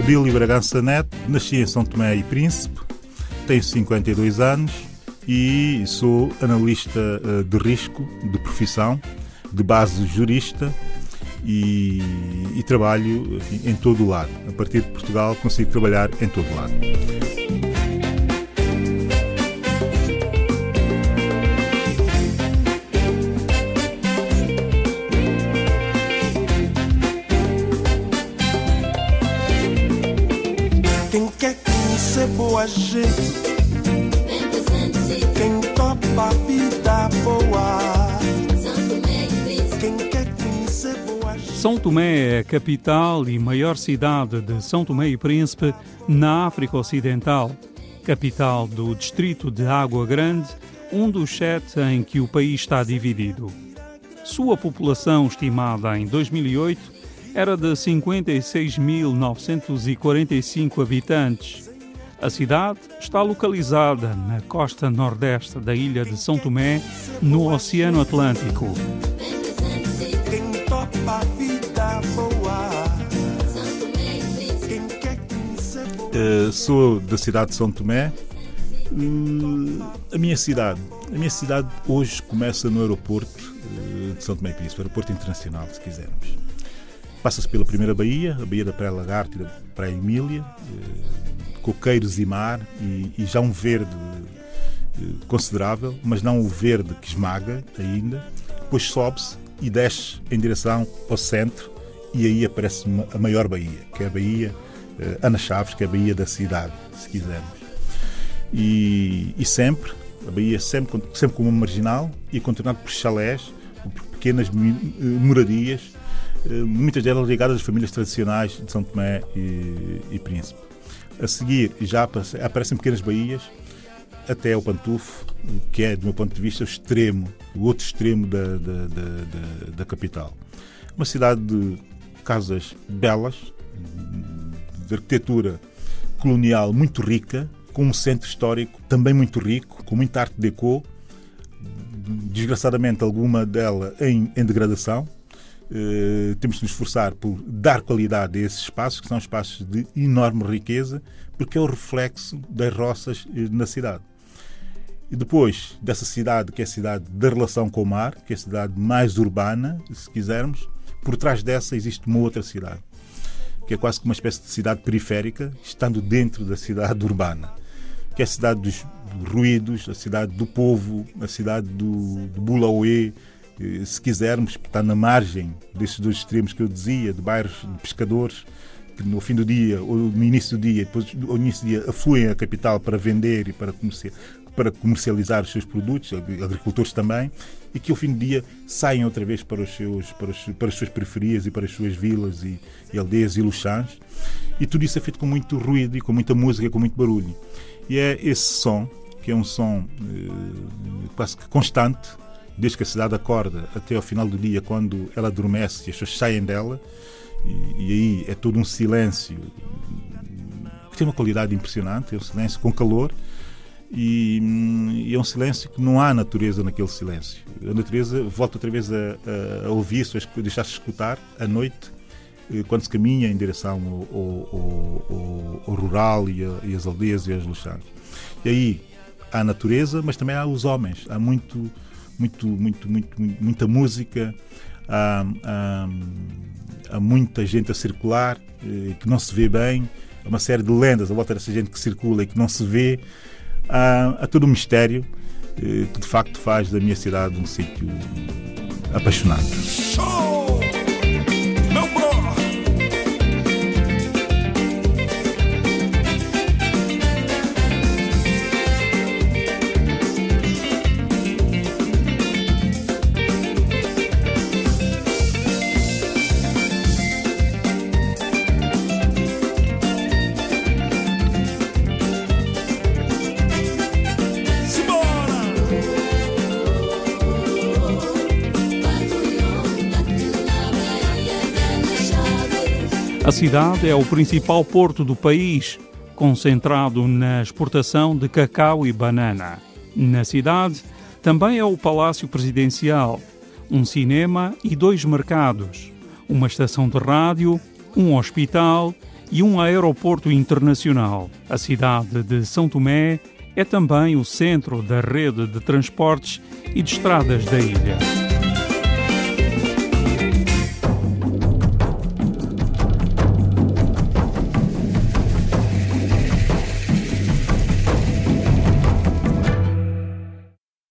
Abílio Bragança Neto, nasci em São Tomé e Príncipe, tenho 52 anos e sou analista uh, de risco de profissão, de base jurista e, e trabalho em todo o lado. A partir de Portugal consigo trabalhar em todo o lado. Quem quer conhecer boa gente, quem topa a vida boa. Gente. São Tomé é a capital e maior cidade de São Tomé e Príncipe, na África Ocidental. Capital do distrito de Água Grande, um dos sete em que o país está dividido. Sua população estimada em 2008 era de 56.945 habitantes. A cidade está localizada na costa nordeste da ilha de São Tomé, no Oceano Atlântico. Uh, sou da cidade de São Tomé. Uh, a minha cidade, a minha cidade hoje começa no aeroporto uh, de São Tomé e Príncipe, aeroporto internacional, se quisermos. Passa-se pela primeira baía, a baía da Praia Lagarta da Praia Emília, coqueiros e mar e, e já um verde considerável, mas não o verde que esmaga ainda. Depois sobe-se e desce em direção ao centro e aí aparece a maior baía, que é a baía Ana Chaves, que é a baía da cidade, se quisermos. E, e sempre, a baía sempre, sempre como marginal e contornado por chalés, por pequenas moradias, muitas delas ligadas às famílias tradicionais de São Tomé e, e Príncipe. A seguir já aparecem pequenas baías até o Pantufo, que é, do meu ponto de vista, o extremo, o outro extremo da, da, da, da capital. Uma cidade de casas belas, de arquitetura colonial muito rica, com um centro histórico também muito rico, com muita arte deco, desgraçadamente alguma dela em, em degradação. Uh, temos de nos esforçar por dar qualidade a esses espaços, que são espaços de enorme riqueza, porque é o reflexo das roças na cidade. E depois dessa cidade, que é a cidade da relação com o mar, que é a cidade mais urbana, se quisermos, por trás dessa existe uma outra cidade, que é quase que uma espécie de cidade periférica, estando dentro da cidade urbana, que é a cidade dos ruídos, a cidade do povo, a cidade do, do Bulaoué, se quisermos, está na margem desses dois extremos que eu dizia, de bairros de pescadores, que no fim do dia, ou no início do dia, depois no início do dia, afluem à capital para vender e para, comerciar, para comercializar os seus produtos, agricultores também, e que ao fim do dia saem outra vez para, os seus, para, os, para as suas periferias e para as suas vilas e, e aldeias e luxãs. E tudo isso é feito com muito ruído e com muita música, com muito barulho. E é esse som, que é um som eh, quase que constante, desde que a cidade acorda até ao final do dia, quando ela adormece e as pessoas saem dela, e, e aí é todo um silêncio que tem uma qualidade impressionante, é um silêncio com calor, e, e, é um silêncio que não há natureza naquele silêncio. A natureza volta outra vez a, a, a ouvir-se, a deixar-se escutar à noite, quando se caminha em direção ao, ao, ao, rural e, a, e, as aldeias e as luxãs. E aí há a natureza, mas também há os homens. Há muito, muito, muito, muito, muita música, há, há, há muita gente a circular eh, que não se vê bem, há uma série de lendas à volta dessa gente que circula e que não se vê. Há, há todo um mistério eh, que de facto faz da minha cidade um sítio apaixonante. Show! A cidade é o principal porto do país, concentrado na exportação de cacau e banana. Na cidade também é o Palácio Presidencial, um cinema e dois mercados, uma estação de rádio, um hospital e um aeroporto internacional. A cidade de São Tomé é também o centro da rede de transportes e de estradas da ilha.